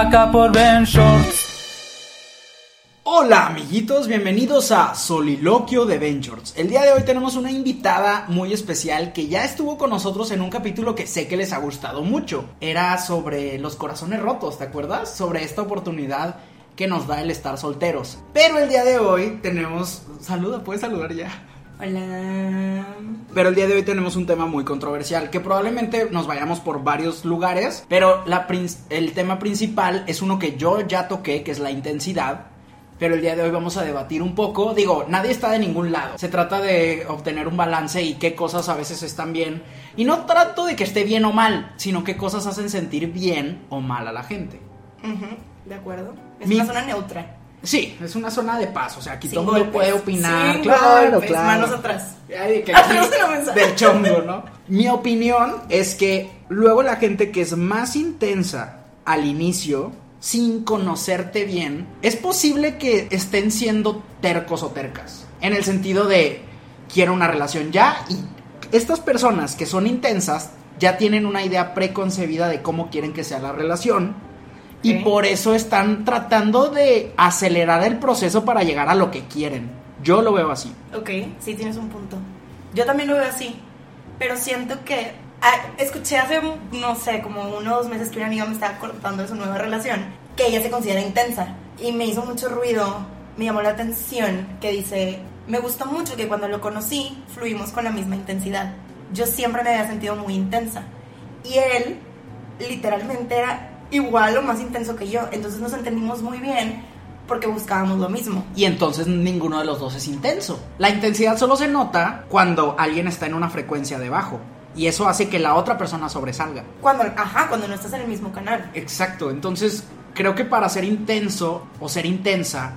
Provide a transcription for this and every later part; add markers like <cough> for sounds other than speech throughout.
Acá por Ben Shorts. Hola amiguitos, bienvenidos a Soliloquio de Ventures. El día de hoy tenemos una invitada muy especial que ya estuvo con nosotros en un capítulo que sé que les ha gustado mucho. Era sobre los corazones rotos, ¿te acuerdas? Sobre esta oportunidad que nos da el estar solteros. Pero el día de hoy tenemos... Saluda, puedes saludar ya. Hola. Pero el día de hoy tenemos un tema muy controversial, que probablemente nos vayamos por varios lugares, pero la el tema principal es uno que yo ya toqué, que es la intensidad. Pero el día de hoy vamos a debatir un poco. Digo, nadie está de ningún lado. Se trata de obtener un balance y qué cosas a veces están bien. Y no trato de que esté bien o mal, sino qué cosas hacen sentir bien o mal a la gente. Ujú, ¿De acuerdo? Es Mi- una zona neutra. Sí, es una zona de paz. O sea, aquí Sin todo el mundo puede opinar. Sin claro, golpes, claro. Manos atrás. Ay, que Atrás aquí- de la mesa. del chongo, ¿no? <laughs> Mi opinión es que luego la gente que es más intensa al inicio, sin conocerte bien, es posible que estén siendo tercos o tercas. En el sentido de, quiero una relación ya y estas personas que son intensas ya tienen una idea preconcebida de cómo quieren que sea la relación. Y por eso están tratando de acelerar el proceso para llegar a lo que quieren. Yo lo veo así. Ok, sí tienes un punto. Yo también lo veo así. Pero siento que. ah, escuché hace, no sé, como uno o dos meses que una amiga me estaba contando de su nueva relación. Que ella se considera intensa. Y me hizo mucho ruido. Me llamó la atención que dice. Me gustó mucho que cuando lo conocí fluimos con la misma intensidad. Yo siempre me había sentido muy intensa. Y él, literalmente, era igual o más intenso que yo. Entonces nos entendimos muy bien porque buscábamos lo mismo. Y entonces ninguno de los dos es intenso. La intensidad solo se nota cuando alguien está en una frecuencia de bajo. Y eso hace que la otra persona sobresalga. Cuando, ajá, cuando no estás en el mismo canal. Exacto. Entonces, creo que para ser intenso o ser intensa,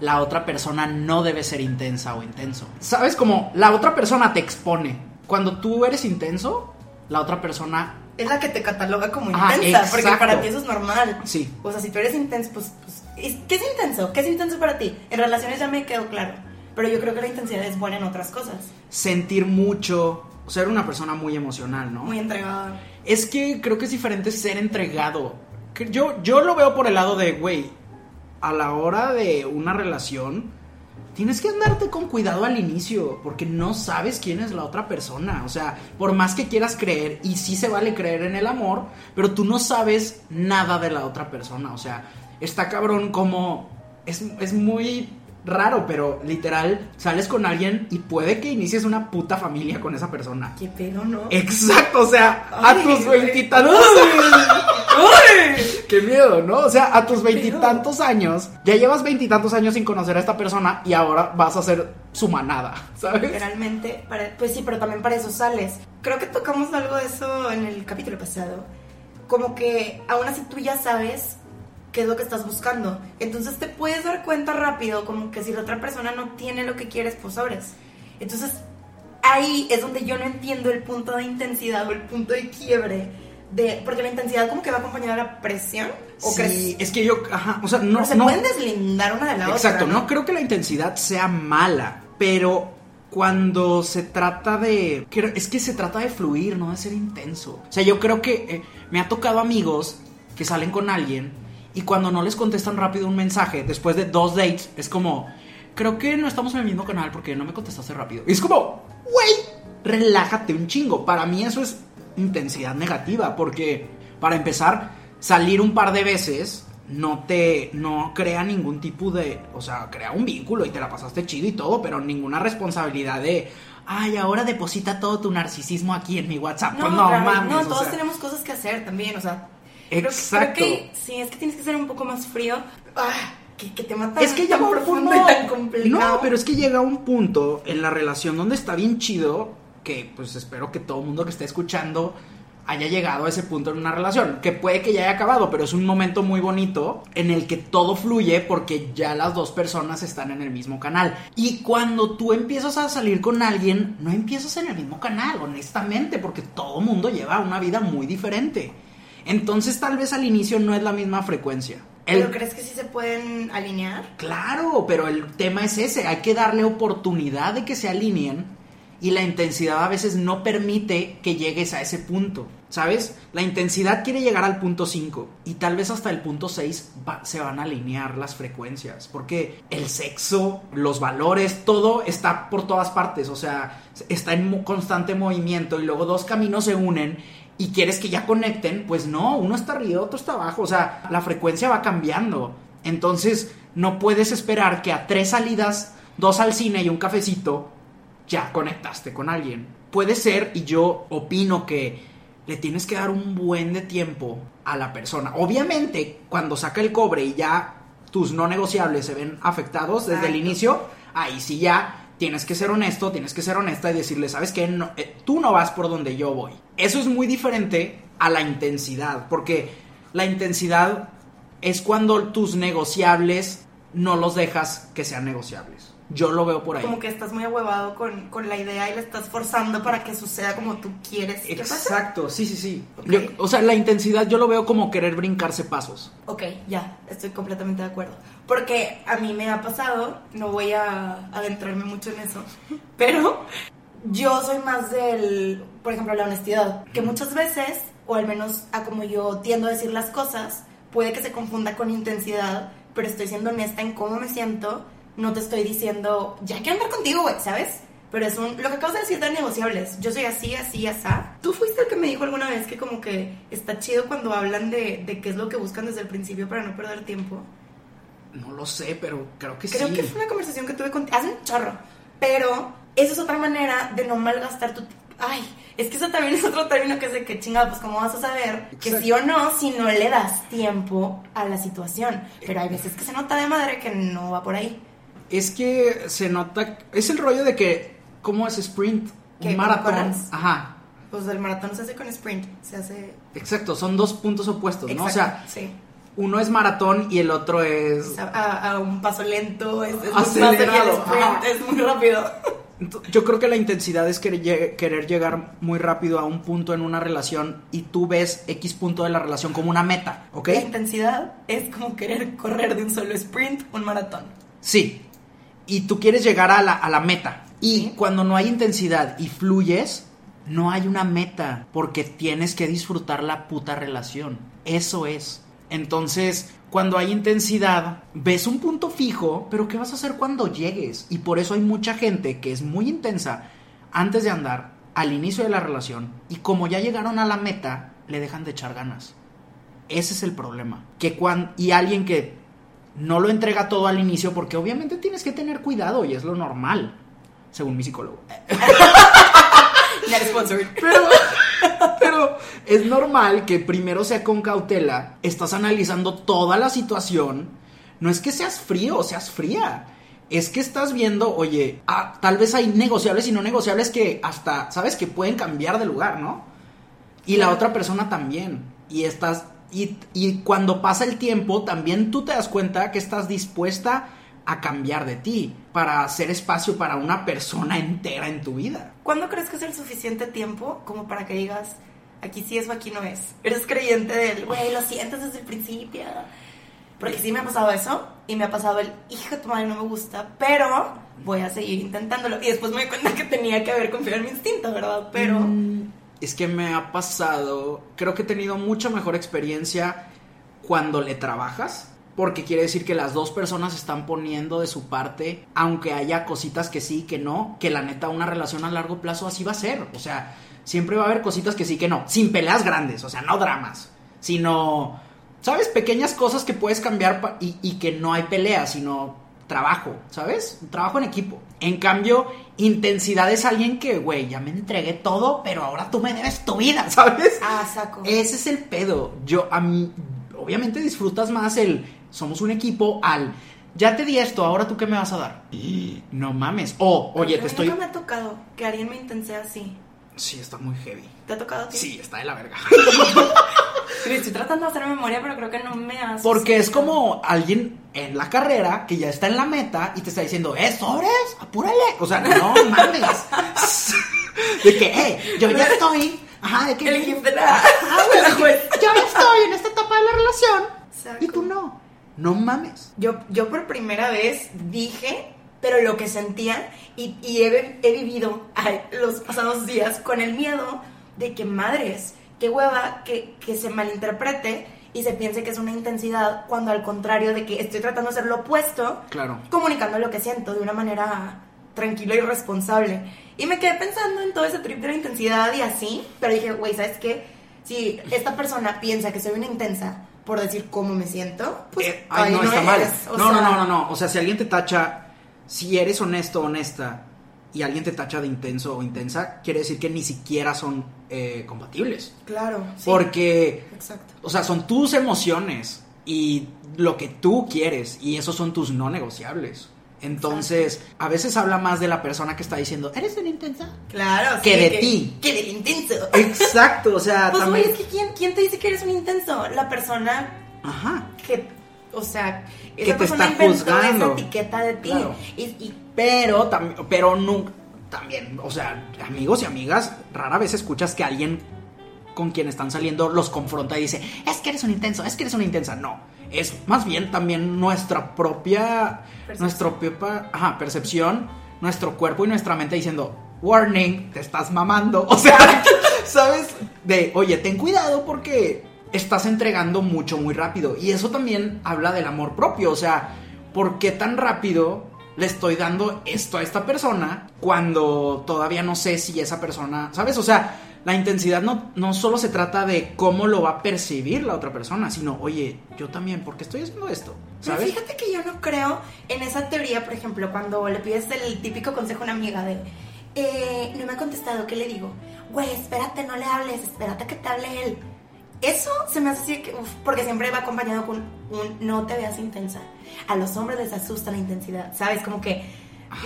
la otra persona no debe ser intensa o intenso. ¿Sabes? Como la otra persona te expone. Cuando tú eres intenso, la otra persona... Es la que te cataloga como Ah, intensa, porque para ti eso es normal. Sí. O sea, si tú eres intenso, pues, pues, ¿es- ¿qué es intenso? ¿Qué es intenso para ti? En relaciones ya me quedó claro. Pero yo creo que la intensidad es buena en otras cosas. Sentir mucho, ser una persona muy emocional, ¿no? Muy entregada. Es que creo que es diferente ser entregado. Yo, yo lo veo por el lado de, güey, a la hora de una relación, tienes que andarte con cuidado al inicio, porque no sabes quién es la otra persona. O sea, por más que quieras creer, y sí se vale creer en el amor, pero tú no sabes nada de la otra persona. O sea, está cabrón como... Es, es muy raro, pero literal, sales con alguien y puede que inicies una puta familia con esa persona. ¿Qué pedo, no? Exacto, o sea, Ay, a tus veintitantos. <laughs> ¡Qué miedo, ¿no? O sea, a tus veintitantos años, ya llevas veintitantos años sin conocer a esta persona y ahora vas a ser su manada, ¿sabes? Literalmente, para- pues sí, pero también para eso sales. Creo que tocamos algo de eso en el capítulo pasado. Como que aún así tú ya sabes qué es lo que estás buscando. Entonces te puedes dar cuenta rápido como que si la otra persona no tiene lo que quieres, pues sobres. Entonces ahí es donde yo no entiendo el punto de intensidad o el punto de quiebre. De, porque la intensidad como que va acompañada de la presión. ¿O Sí, crees? es que yo, ajá, o sea, no, No, se no- pueden deslindar una de la Exacto, otra. no creo que la intensidad sea mala, pero cuando se trata de... Es que se trata de fluir, no de ser intenso. O sea, yo creo que eh, me ha tocado amigos que salen con alguien y cuando no les contestan rápido un mensaje, después de dos dates, es como, creo que no estamos en el mismo canal porque no me contestaste rápido. Y es como, güey, relájate un chingo. Para mí eso es intensidad negativa, porque para empezar, salir un par de veces no te no crea ningún tipo de, o sea, crea un vínculo y te la pasaste chido y todo, pero ninguna responsabilidad de Ay, ahora deposita todo tu narcisismo aquí en mi WhatsApp. No, pues no mames. No, o todos sea, tenemos cosas que hacer también, o sea. Exacto. Creo, que sí, es que tienes que ser un poco más frío. Ah, que, que te mata Es que tan llega un profundo punto. y tan complicado. No, pero es que llega un punto en la relación donde está bien chido. Que pues espero que todo el mundo que esté escuchando haya llegado a ese punto en una relación. Que puede que ya haya acabado, pero es un momento muy bonito en el que todo fluye porque ya las dos personas están en el mismo canal. Y cuando tú empiezas a salir con alguien, no empiezas en el mismo canal, honestamente, porque todo mundo lleva una vida muy diferente. Entonces tal vez al inicio no es la misma frecuencia. El- ¿Pero crees que sí se pueden alinear? Claro, pero el tema es ese, hay que darle oportunidad de que se alineen y la intensidad a veces no permite que llegues a ese punto, ¿sabes? La intensidad quiere llegar al punto 5 y tal vez hasta el punto 6 va- se van a alinear las frecuencias, porque el sexo, los valores, todo está por todas partes, o sea, está en constante movimiento y luego dos caminos se unen y quieres que ya conecten, pues no, uno está arriba, otro está abajo, o sea, la frecuencia va cambiando. Entonces, no puedes esperar que a tres salidas, dos al cine y un cafecito, ya conectaste con alguien. Puede ser, y yo opino que le tienes que dar un buen de tiempo a la persona. Obviamente, cuando saca el cobre y ya tus no negociables se ven afectados desde el inicio, ahí sí ya tienes que ser honesto, tienes que ser honesta y decirle, ¿sabes qué? No, eh, tú no vas por donde yo voy. Eso es muy diferente a la intensidad, porque la intensidad es cuando tus negociables no los dejas que sean negociables. Yo lo veo por ahí. Como que estás muy ahuevado con, con la idea y la estás forzando para que suceda como tú quieres. Exacto, sí, sí, sí. Ok. Yo- o sea, la intensidad yo lo veo como querer brincarse pasos. Ok, ya, estoy completamente de acuerdo. Porque a mí me ha pasado, no voy a adentrarme mucho en eso, <laughs> pero yo soy más del, por ejemplo, la honestidad. Que muchas veces, o al menos a como yo tiendo a decir las cosas, puede que se confunda con intensidad, pero estoy siendo honesta en cómo me siento. No te estoy diciendo, ya quiero andar contigo, güey, ¿sabes? Pero es un, lo que acabas de decir de negociables. Yo soy así, así, asá. Tú fuiste el que me dijo alguna vez que como que está chido cuando hablan de, de qué es lo que buscan desde el principio para no perder tiempo. No lo sé, pero creo que Creo sí. que fue una conversación que tuve contigo hace un chorro. Pero esa es otra manera de no malgastar tu tiempo. Ay, es que eso también es otro término que es de que chingada, pues cómo vas a saber que Exacto. sí o no si no le das tiempo a la situación. Pero hay veces que se nota de madre que no va por ahí. Es que se nota. Es el rollo de que. ¿Cómo es sprint? Un maratón. Ajá. Pues el maratón se hace con sprint, se hace... Exacto, son dos puntos opuestos, ¿no? O sea, sí. uno es maratón y el otro es. A, un paso lento, es, es muy Acelerado, fácil y el sprint ajá. es muy rápido. Yo creo que la intensidad es querer llegar muy rápido a un punto en una relación y tú ves X punto de la relación como una meta, ¿ok? La intensidad es como querer correr de un solo sprint un maratón. Sí. Y tú quieres llegar a la, a la meta. Y Sí. cuando no hay intensidad y fluyes, no hay una meta. Porque tienes que disfrutar la puta relación. Eso es. Entonces, cuando hay intensidad, ves un punto fijo, pero ¿qué vas a hacer cuando llegues? Y por eso hay mucha gente que es muy intensa antes de andar, al inicio de la relación, y como ya llegaron a la meta, le dejan de echar ganas. Ese es el problema. Que cuan- y alguien que no lo entrega todo al inicio, porque obviamente tienes que tener cuidado y es lo normal, según mi psicólogo. <laughs> Pero, pero es normal que primero sea con cautela, estás analizando toda la situación. No es que seas frío o seas fría. Es que estás viendo, oye, ah, tal vez hay negociables y no negociables que hasta, ¿sabes? Que pueden cambiar de lugar, ¿no? Y la otra persona también. Y estás. Y, y cuando pasa el tiempo, también tú te das cuenta que estás dispuesta a cambiar de ti para hacer espacio para una persona entera en tu vida. ¿Cuándo crees que es el suficiente tiempo como para que digas, aquí sí es o aquí no es? Eres creyente del, güey, lo sientes desde el principio. Porque sí me ha pasado eso y me ha pasado el, hijo de tu madre, no me gusta, pero voy a seguir intentándolo. Y después me di cuenta que tenía que haber confiado en mi instinto, ¿verdad? Pero... Mm, Es que me ha pasado, creo que he tenido mucha mejor experiencia cuando le trabajas, porque quiere decir que las dos personas están poniendo de su parte, aunque haya cositas que sí, que no, que la neta una relación a largo plazo así va a ser. O sea, siempre va a haber cositas que sí, que no, sin peleas grandes, o sea, no dramas, sino, ¿sabes? Pequeñas cosas que puedes cambiar y, y que no hay pelea, sino trabajo, ¿sabes? Un trabajo en equipo. En cambio, intensidad es alguien que, güey, ya me entregué todo, pero ahora tú me debes tu vida, <laughs> ¿sabes? Ah, saco. Ese es el pedo. Yo, a mí, obviamente disfrutas más el somos un equipo al ya te di esto, ahora tú qué me vas a dar. Y no mames. O, oye, te estoy. Nunca me ha tocado que alguien me intensee así. Sí, está muy heavy. ¿Te ha tocado a ti? Sí, está de la verga. <laughs> Estoy tratando de hacer memoria, pero creo que no me hace. Porque es como alguien en la carrera que ya está en la meta y te está diciendo, ¡eh, sobres! ¡Apúrale! O sea, no <laughs> mames. De que, eh, yo ya estoy. Ajá, de que. El gif de la- Ajá, güey, <laughs> juez. Yo ya estoy en esta etapa de la relación. Y tú no. No mames. Yo, yo por primera vez dije, pero lo que sentía, y, y he, he vivido los pasados días con el miedo de que madres, qué hueva que, que se malinterprete y se piense que es una intensidad, cuando al contrario de que estoy tratando de hacer lo opuesto, Claro. comunicando lo que siento de una manera tranquila y responsable. Y me quedé pensando en todo ese trip de la intensidad y así, pero dije, güey, ¿sabes qué? Si esta persona piensa que soy una intensa por decir cómo me siento, pues Eh, ay, no, está mal. eres. No, no, sea, no, no, no. O sea, si alguien te tacha, si eres honesto honesta y alguien te tacha de intenso o intensa, quiere decir que ni siquiera son eh, compatibles. Claro. sí, Porque, Exacto. o sea, son tus emociones y lo que tú quieres y esos son tus no negociables. Entonces, a veces habla más de la persona que está diciendo, ¿eres una intensa? Claro. Que de ti. Que del intenso. Exacto, o sea, Pues, también... güey, es que ¿quién, ¿quién te dice que eres un intenso? La persona Ajá. que, o sea, Que esa te persona está inventó juzgando. esa etiqueta de ti. Claro. Y, y Pero, también, pero nunca, también, o sea, amigos y amigas, rara vez escuchas que alguien con quien están saliendo los confronta y dice, es que eres un intenso, es que eres una intensa. No, es más bien también nuestra propia, nuestra propia, ajá, percepción, nuestro cuerpo y nuestra mente diciendo, warning, te estás mamando. <laughs> O sea, <laughs> ¿sabes? De, oye, ten cuidado porque estás entregando mucho muy rápido. Y eso también habla del amor propio. O sea, ¿por qué tan rápido le estoy dando esto a esta persona cuando todavía no sé si esa persona, ¿sabes? O sea, la intensidad no, no solo se trata de cómo lo va a percibir la otra persona, sino, oye, yo también, ¿por qué estoy haciendo esto? Pero ¿Sabes? fíjate que yo no creo en esa teoría, por ejemplo, cuando le pides el típico consejo a una amiga de, eh, no me ha contestado, ¿qué le digo? Güey, espérate, no le hables, espérate que te hable él. Eso se me hace así que, uf, porque siempre va acompañado con un no te veas intensa. A los hombres les asusta la intensidad, ¿sabes? Como que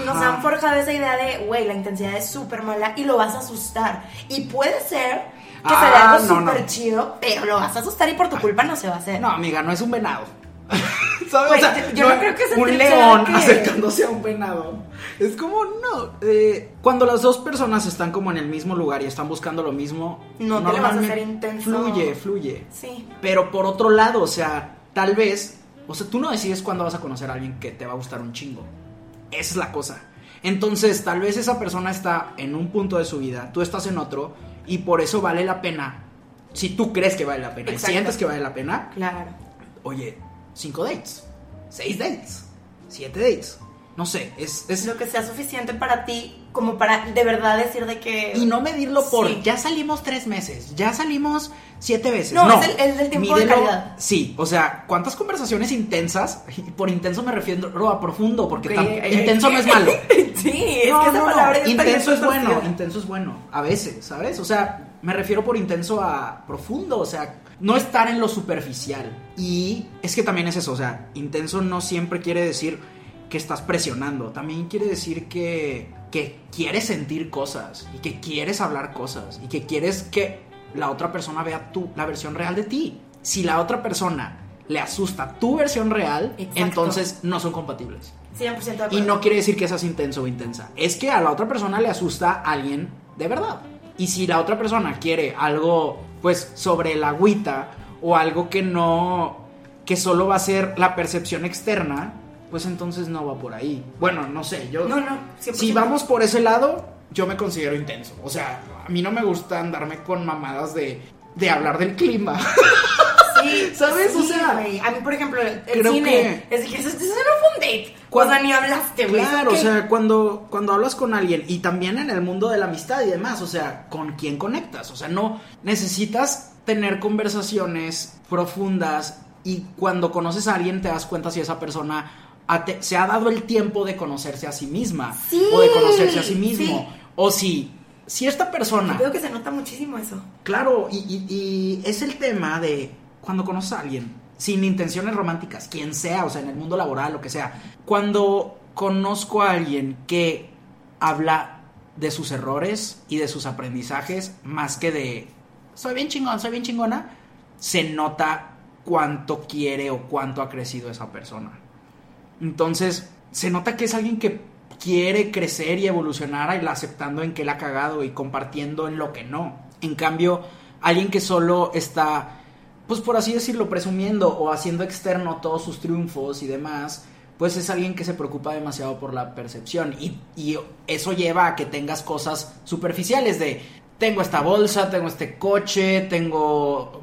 nos Ajá. han forjado esa idea de, güey, la intensidad es súper mala y lo vas a asustar. Y puede ser que Ah, algo no, no. súper chido, pero lo vas a asustar y por tu culpa no se va a hacer. No, amiga, no es un venado. <laughs> ¿Sabes? Güey, yo no creo que ese un sea león que- acercándose a un venado. Es como, no. eh, cuando las dos personas están como en el mismo lugar y están buscando lo mismo, No te le vas a hacer intenso. Fluye, fluye. Sí. Pero por otro lado, o sea, tal vez, o sea, tú no decides cuándo vas a conocer a alguien que te va a gustar un chingo. Esa es la cosa. Entonces, tal vez esa persona está en un punto de su vida, tú estás en otro, y por eso vale la pena. Si tú crees que vale la pena Exacto. y sientes que vale la pena, Claro. oye, cinco dates, seis dates, siete dates. No sé, es, es Lo que sea suficiente para ti, como para de verdad decir de que. Y no medirlo por Sí. ya salimos tres meses, ya salimos siete veces. No, No, es el- es el tiempo de calidad. Sí, o sea, ¿cuántas conversaciones intensas? Por intenso me refiero a profundo, porque ay, intenso no es malo. <laughs> sí, es No, que esa no, no, palabra está Intenso es bueno, intenso es bueno, a veces, ¿sabes? O sea, me refiero por intenso a profundo, o sea, no estar en lo superficial. Y es que también es eso, o sea, intenso no siempre quiere decir que estás presionando, también quiere decir que, que quieres sentir cosas y que quieres hablar cosas y que quieres que la otra persona vea tú, la versión real de ti. Si la otra persona le asusta tu versión real, Exacto. entonces no son compatibles. 100% de acuerdo. Y no quiere decir que seas intenso o intensa. Es que a la otra persona le asusta a alguien de verdad. Y si la otra persona quiere algo, pues, sobre la agüita o algo que no. que solo va a ser la percepción externa, pues entonces no va por ahí. Bueno, no sé, yo. No, no, 100%. Si vamos por ese lado, yo me considero intenso. O sea, a mí no me gusta andarme con mamadas de, de hablar del clima. <laughs> Sí, Sí, ¿Sabes? o sea, a mí, por ejemplo, el creo cine. que- Es que eso, eso no fue un date. Cuando- o sea, ni hablaste, güey. Claro, o sea, cuando, cuando hablas con alguien y también en el mundo de la amistad y demás, o sea, con quién conectas, o sea, no necesitas tener conversaciones profundas y cuando conoces a alguien te das cuenta si esa persona se ha dado el tiempo de conocerse a sí misma Sí, o de conocerse a sí mismo sí. o si si esta persona Veo que se nota muchísimo eso. Claro, y, y- y es el tema de cuando conoces a alguien sin intenciones románticas, quien sea, o sea, en el mundo laboral, lo que sea. Cuando conozco a alguien que habla de sus errores y de sus aprendizajes más que de soy bien chingón, soy bien chingona, se nota cuánto quiere o cuánto ha crecido esa persona. Entonces, se nota que es alguien que quiere crecer y evolucionar aceptando en que la ha cagado y compartiendo en lo que no. En cambio, alguien que solo está, pues por así decirlo, presumiendo o haciendo externo todos sus triunfos y demás, pues es alguien que se preocupa demasiado por la percepción. Y, eso lleva a que tengas cosas superficiales de, tengo esta bolsa, tengo este coche, tengo,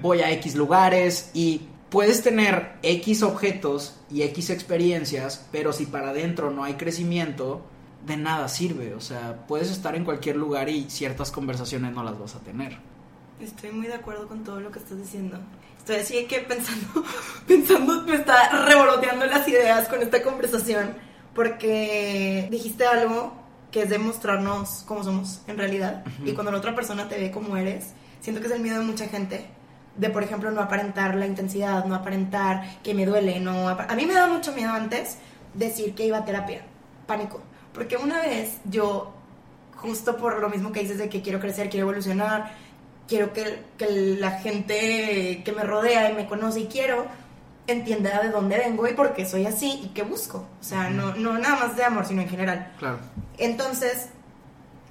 voy a X lugares y puedes tener X objetos y X experiencias, pero si para adentro no hay crecimiento, de nada sirve. O sea, puedes estar en cualquier lugar y ciertas conversaciones no las vas a tener. Estoy muy de acuerdo con todo lo que estás diciendo. Estoy así que pensando, <laughs> pensando, me está revoloteando las ideas con esta conversación, porque dijiste algo que es demostrarnos cómo somos en realidad. Y cuando la otra persona te ve como eres, siento que es el miedo de mucha gente. De, por ejemplo, no aparentar la intensidad, no aparentar que me duele, no... A mí me da mucho miedo antes decir que iba a terapia, pánico. Porque una vez yo justo por lo mismo que dices de que quiero crecer, quiero evolucionar, quiero que, que la gente que me rodea y me conoce y quiero entienda de dónde vengo y por qué soy así y qué busco. O sea, no, no nada más de amor, sino en general. Claro. Entonces,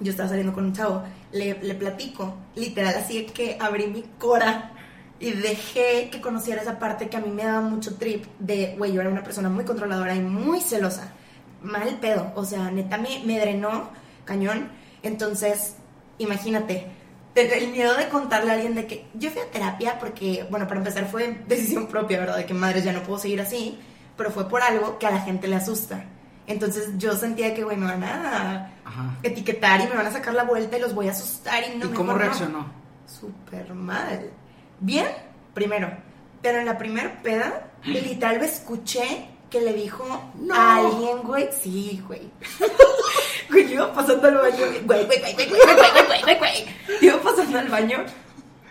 yo estaba saliendo con un chavo, le, le platico, literal, así que abrí mi cora y dejé que conociera esa parte que a mí me daba mucho trip de, güey, yo era una persona muy controladora y muy celosa. Mal pedo, o sea, neta me, me drenó cañón. Entonces, imagínate, te- el miedo de contarle a alguien de que yo fui a terapia porque, bueno, para empezar fue decisión propia, ¿verdad? De que madres ya no puedo seguir así, pero fue por algo que a la gente le asusta. Entonces yo sentía que, güey, me van a Ajá. etiquetar y me van a sacar la vuelta y los voy a asustar y no ¿Y cómo reaccionó? Súper mal. Bien, primero. Pero en la primer peda, <gasps> literal escuché que le dijo No. a alguien, güey. Sí, güey. <laughs> Güey, yo iba pasando al baño. Güey, güey, güey, güey, güey, güey, güey, güey, güey, güey. Iba pasando al baño.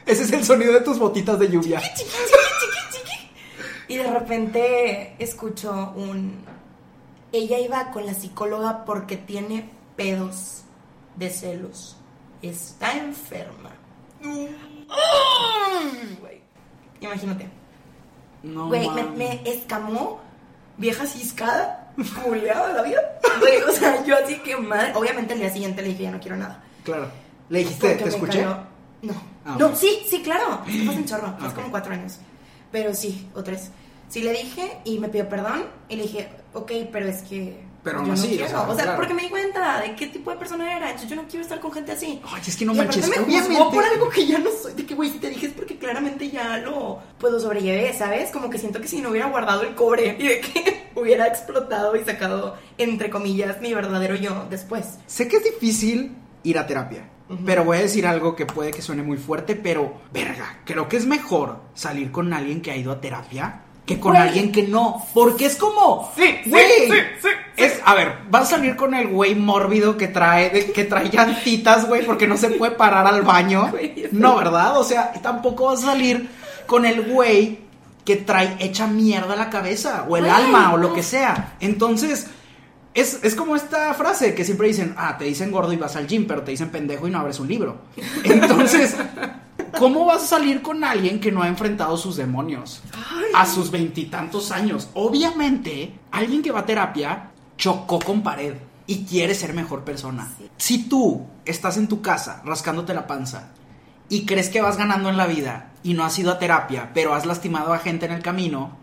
Ese es el sonido de tus botitas de lluvia. chiqui, chiqui, chiqui, chiqui. Y de repente escucho un... Ella iba con la psicóloga porque tiene pedos de celos. Está enferma. Ay, güey. Imagínate. No, Güey, me escamó, vieja ciscada, <laughs> culeada la vida. Güey, o sea, yo así que madre. Obviamente el día siguiente le dije, ya no quiero nada. Claro. Le dijiste, Porque ¿te me escuché? cayó- No. Ah, no, ok. sí, sí, claro. <gasps> Es que pasa un chorro. Es Ok. como cuatro años. Pero sí, o tres. Sí le dije y me pidió perdón. Y le dije, ok, pero es que. Pero yo aún no así, o quiero. sea, claro. porque me di cuenta de qué tipo de persona era. Entonces yo no quiero estar con gente así. Ay, es que no y manches. me juzgó por algo que ya no soy. De que, güey, si te dije es porque claramente ya lo, pues lo sobrellevé, ¿sabes? Como que siento que si no hubiera guardado el cobre y de que <laughs> hubiera explotado y sacado, entre comillas, mi verdadero yo después. Sé que es difícil ir a terapia. Pero voy a decir algo que puede que suene muy fuerte, pero verga, creo que es mejor salir con alguien que ha ido a terapia que con Güey. alguien que no. Porque es como. Sí, sí, güey, sí, sí, Es, a ver, vas a salir con el güey mórbido que trae, de- que trae llantitas, güey, porque no se puede parar al baño. <laughs> Güey, No, ¿verdad? O sea, tampoco vas a salir con el güey que trae hecha mierda la cabeza, o el Güey, alma, o lo que sea. Entonces, es, es como esta frase que siempre dicen, ah, te dicen gordo y vas al gym, pero te dicen pendejo y no abres un libro. Entonces, <laughs> ¿cómo vas a salir con alguien que no ha enfrentado sus demonios a sus veintitantos años? Obviamente, alguien que va a terapia chocó con pared y quiere ser mejor persona. Sí. Si tú estás en tu casa rascándote la panza y crees que vas ganando en la vida y no has ido a terapia, pero has lastimado a gente en el camino,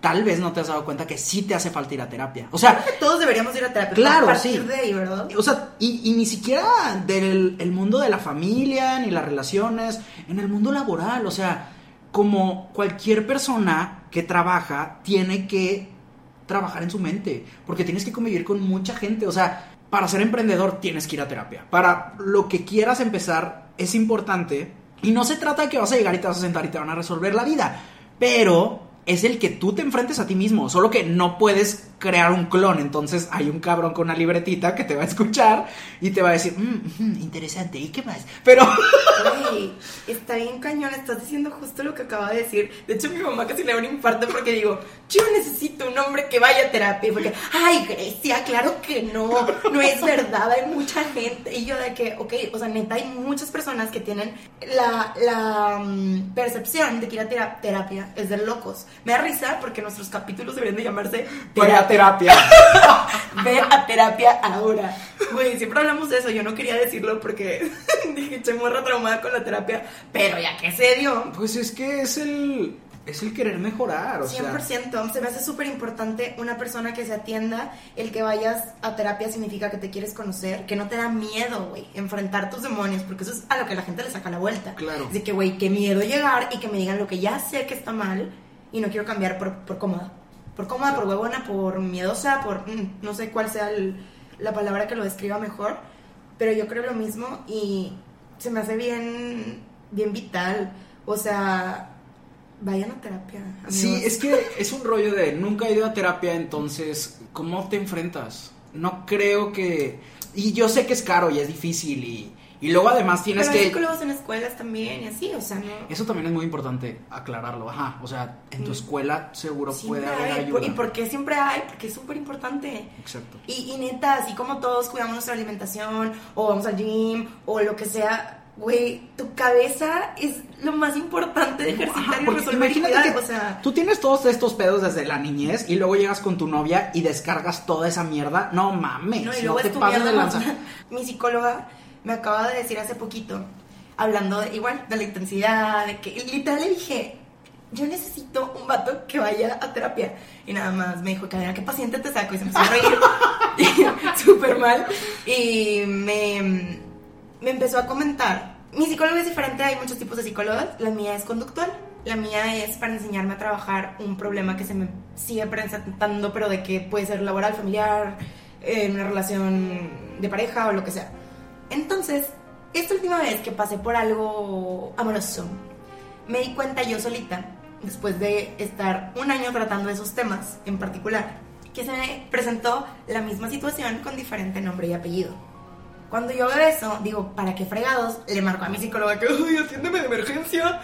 tal vez no te has dado cuenta que sí te hace falta ir a terapia. O sea, Todos deberíamos ir a terapia. Claro, a partir sí. de ahí, ¿verdad? o sea, y, y ni siquiera del el mundo de la familia, ni las relaciones, en el mundo laboral, o sea, como cualquier persona que trabaja, tiene que trabajar en su mente, porque tienes que convivir con mucha gente, o sea, para ser emprendedor tienes que ir a terapia. Para lo que quieras empezar es importante y no se trata de que vas a llegar y te vas a sentar y te van a resolver la vida, pero es el que tú te enfrentes a ti mismo, solo que no puedes crear un clon, entonces hay un cabrón con una libretita que te va a escuchar y te va a decir, "Mm, mm, interesante, ¿y qué más? Pero Güey, está bien cañón, estás diciendo justo lo que acaba de decir. De hecho, mi mamá casi le da un infarto porque digo, yo necesito un hombre que vaya a terapia. Porque, ay, Grecia, claro que no, no es verdad, hay mucha gente. Y yo de que, ok, o sea, neta, hay muchas personas que tienen la, la mm, percepción de que ir a tera- terapia es de locos. Me da risa porque nuestros capítulos deberían de llamarse Vaya a terapia. <laughs> Ve a terapia ahora. Güey, siempre hablamos de eso. Yo no quería decirlo porque <laughs> dije, che, morra traumada con la terapia. Pero ya que se dio, Pues es que es el es el querer mejorar, o sea, 100%. Se me hace súper importante una persona que se atienda. El que vayas a terapia significa que te quieres conocer, que no te da miedo, güey, enfrentar tus demonios, porque eso es a lo que la gente le saca la vuelta. Claro. De que, güey, qué miedo llegar y que me digan lo que ya sé que está mal y no quiero cambiar por, por cómoda. Por cómoda, por huevona, por miedosa, por. mm, no sé cuál sea el- la palabra que lo describa mejor, pero yo creo lo mismo y se me hace bien, bien vital. O sea, vayan a terapia. Sí, es que es un rollo de nunca he ido a terapia, entonces, ¿cómo te enfrentas? No creo que... Y yo sé que es caro y es difícil y, y luego además tienes Pero que... psicólogos en escuelas también y así, o sea, no. Eso también es muy importante aclararlo, ajá. O sea, en tu escuela seguro puede haber hay. ayuda. ¿Y por qué siempre hay? Porque es súper importante. Exacto. Y, y neta, así como todos cuidamos nuestra alimentación, o vamos al gym, o lo que sea, güey, tu cabeza es lo más importante de ejercitar Ajá, y resolver imagínate que o sea, tú tienes todos estos pedos desde la niñez y luego llegas con tu novia y descargas toda esa mierda. No mames, no, no, y luego te es tu pases de lanza. <laughs> Mi psicóloga me acaba de decir hace poquito, hablando de, igual de la intensidad, de que literal le dije, yo necesito un vato que vaya a terapia. Y nada más me dijo, cadena, ¿qué paciente te saco? Y se empezó a reír. <laughs> Súper mal. Y me, me empezó a comentar. Mi psicóloga es diferente, hay muchos tipos de psicólogas. La mía es conductual. La mía es para enseñarme a trabajar un problema que se me sigue presentando, pero de que puede ser laboral, familiar, en una relación de pareja o lo que sea. Entonces, esta última vez que pasé por algo amoroso, me di cuenta yo solita, después de estar un año tratando esos temas en particular, que se me presentó la misma situación con diferente nombre y apellido. Cuando yo veo eso, digo, ¿para qué fregados? Le marco a mi psicóloga que, ay, atiéndeme de emergencia.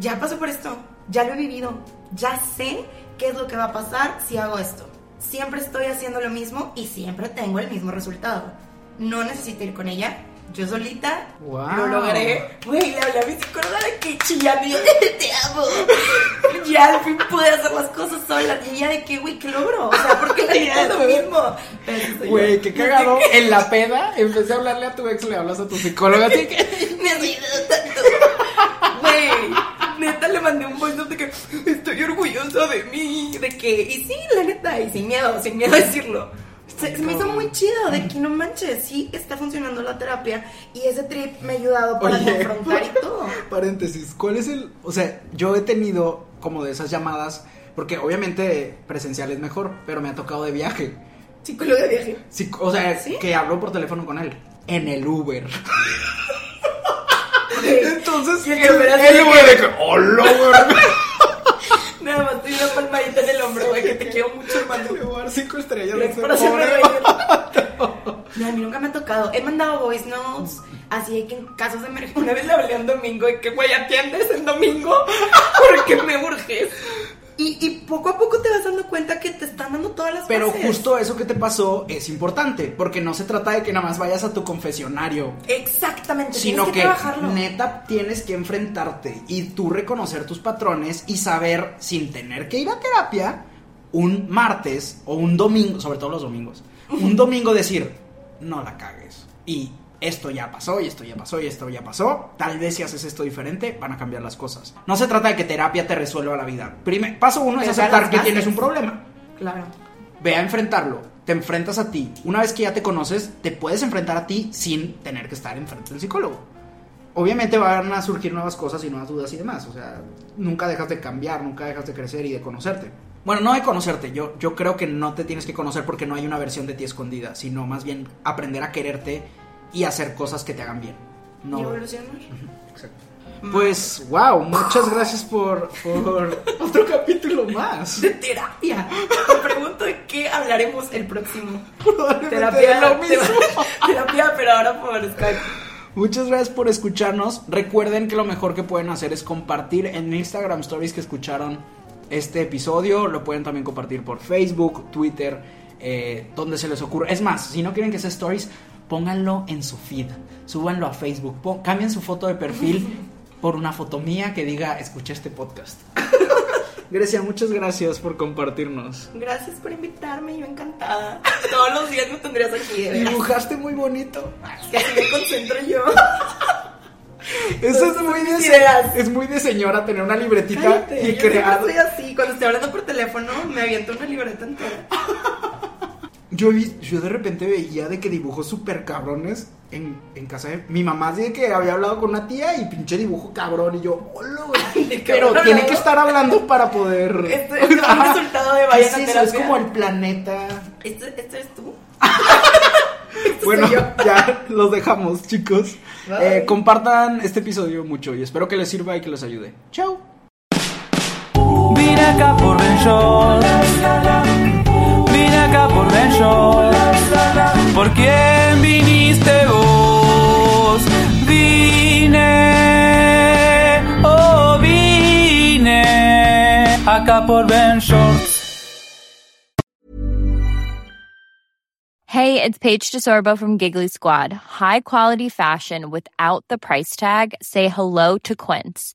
Ya pasé por esto, ya lo he vivido, ya sé qué es lo que va a pasar si hago esto. Siempre estoy haciendo lo mismo y siempre tengo el mismo resultado. No necesito ir con ella, yo solita Wow. lo logré. Güey, le hablé a mi psicóloga de que yo, te <laughs> amo. Ya al fin pude hacer las cosas sola. Y ella de que, güey, ¿qué logro? O sea, porque la idea es lo <laughs> mismo. Güey, qué cagado. En la peda, vez de hablarle a tu ex, le hablas a tu psicóloga. Así que... <laughs> Me ayudado tanto. Güey, neta le mandé un voice de que estoy orgullosa de mí. De que, y sí, la neta, y sin miedo, sin miedo a decirlo. Se, se me hizo muy chido de que no manches, sí está funcionando la terapia y ese trip me ha ayudado para Oye. confrontar y <laughs> todo. Paréntesis, ¿cuál es el...? O sea, yo he tenido como de esas llamadas, porque obviamente presencial es mejor, pero me ha tocado de viaje. Psicólogo de viaje. Sí, o sea, ¿Sí? que hablo por teléfono con él. En el Uber. <laughs> Entonces, Y el el, Uber el de Uber que- de que, hola, güey. <laughs> Nada más te di una palmadita en el hombro, güey, que te quiero mucho, hermano. Le voy a dar cinco estrellas. Hacerme pobre reír. No, a mí nunca me ha tocado. He mandado voice notes, así de que en casos de emergencia. Una vez le hablé un domingo de que, güey, atiendes el domingo <laughs> porque me urges. Y, y poco a poco te vas dando cuenta que te están dando todas las Pero bases. justo eso que te pasó es importante, porque no se trata de que nada más vayas a tu confesionario, Exactamente, sino que, que, neta tienes que enfrentarte y tú reconocer tus patrones y saber sin tener que ir a terapia un martes o un domingo, sobre todo los domingos, un domingo decir, no la cagues. Y esto ya pasó, y esto ya pasó, y esto ya pasó. Tal vez si haces esto diferente, van a cambiar las cosas. No se trata de que terapia te resuelva la vida. Primer, paso uno es aceptar que tienes un problema. Claro. Ve a enfrentarlo. Te enfrentas a ti. Una vez que ya te conoces, te puedes enfrentar a ti sin tener que estar enfrente del psicólogo. obviamente van a surgir nuevas cosas y nuevas dudas y demás. O sea, nunca dejas de cambiar, nunca dejas de crecer y de conocerte. Bueno, no de conocerte, yo, yo creo que no te tienes que conocer porque no hay una versión de ti escondida, sino más bien aprender a quererte y hacer cosas que te hagan bien. No, Y evolucionar. Exacto. Pues, wow, muchas gracias por, por <laughs> otro capítulo más. De terapia. Te pregunto de qué hablaremos el próximo. Terapia, lo mismo. <laughs> terapia, pero ahora por Skype. Muchas gracias por escucharnos. Recuerden que lo mejor que pueden hacer es compartir en Instagram Stories que escucharon este episodio. Lo pueden también compartir por Facebook, Twitter, eh, donde se les ocurra. Es más, si no quieren que sea Stories, pónganlo en su feed. Súbanlo a Facebook. Pon- cambien su foto de perfil <laughs> por una foto mía que diga escuché este podcast. <laughs> Grecia, muchas gracias por compartirnos. Gracias por invitarme, yo encantada. <laughs> Todos los días me tendrías aquí. Dibujaste muy bonito. Que así me concentro yo. Eso es muy, de, ideas. es muy de señora tener una libretita Cállate, y yo crear. estoy así. Cuando estoy hablando por teléfono, me aviento una libreta entera. Yo, vi- yo de repente veía de que dibujos súper cabrones en, en casa de mi mamá. De que había hablado con una tía y pinche dibujo cabrón. Y yo, hola, güey". De Pero cabrón tiene que estar hablando para poder. Esto- esto es un resultado de vayan ¿Qué a es eso? Es como el planeta. ¿Esto, esto eres tú? <laughs> Bueno, soy yo. <laughs> ya los dejamos, chicos. Eh, compartan este episodio mucho y espero que les sirva y que les ayude. Chao. Vine acá por Ben Shorts. Vine acá por Shorts. ¿Por quién viniste vos? Vine, oh vine acá por. Hey, it's Paige DeSorbo from Giggly Squad. High quality fashion without the price tag. Say hello to Quince.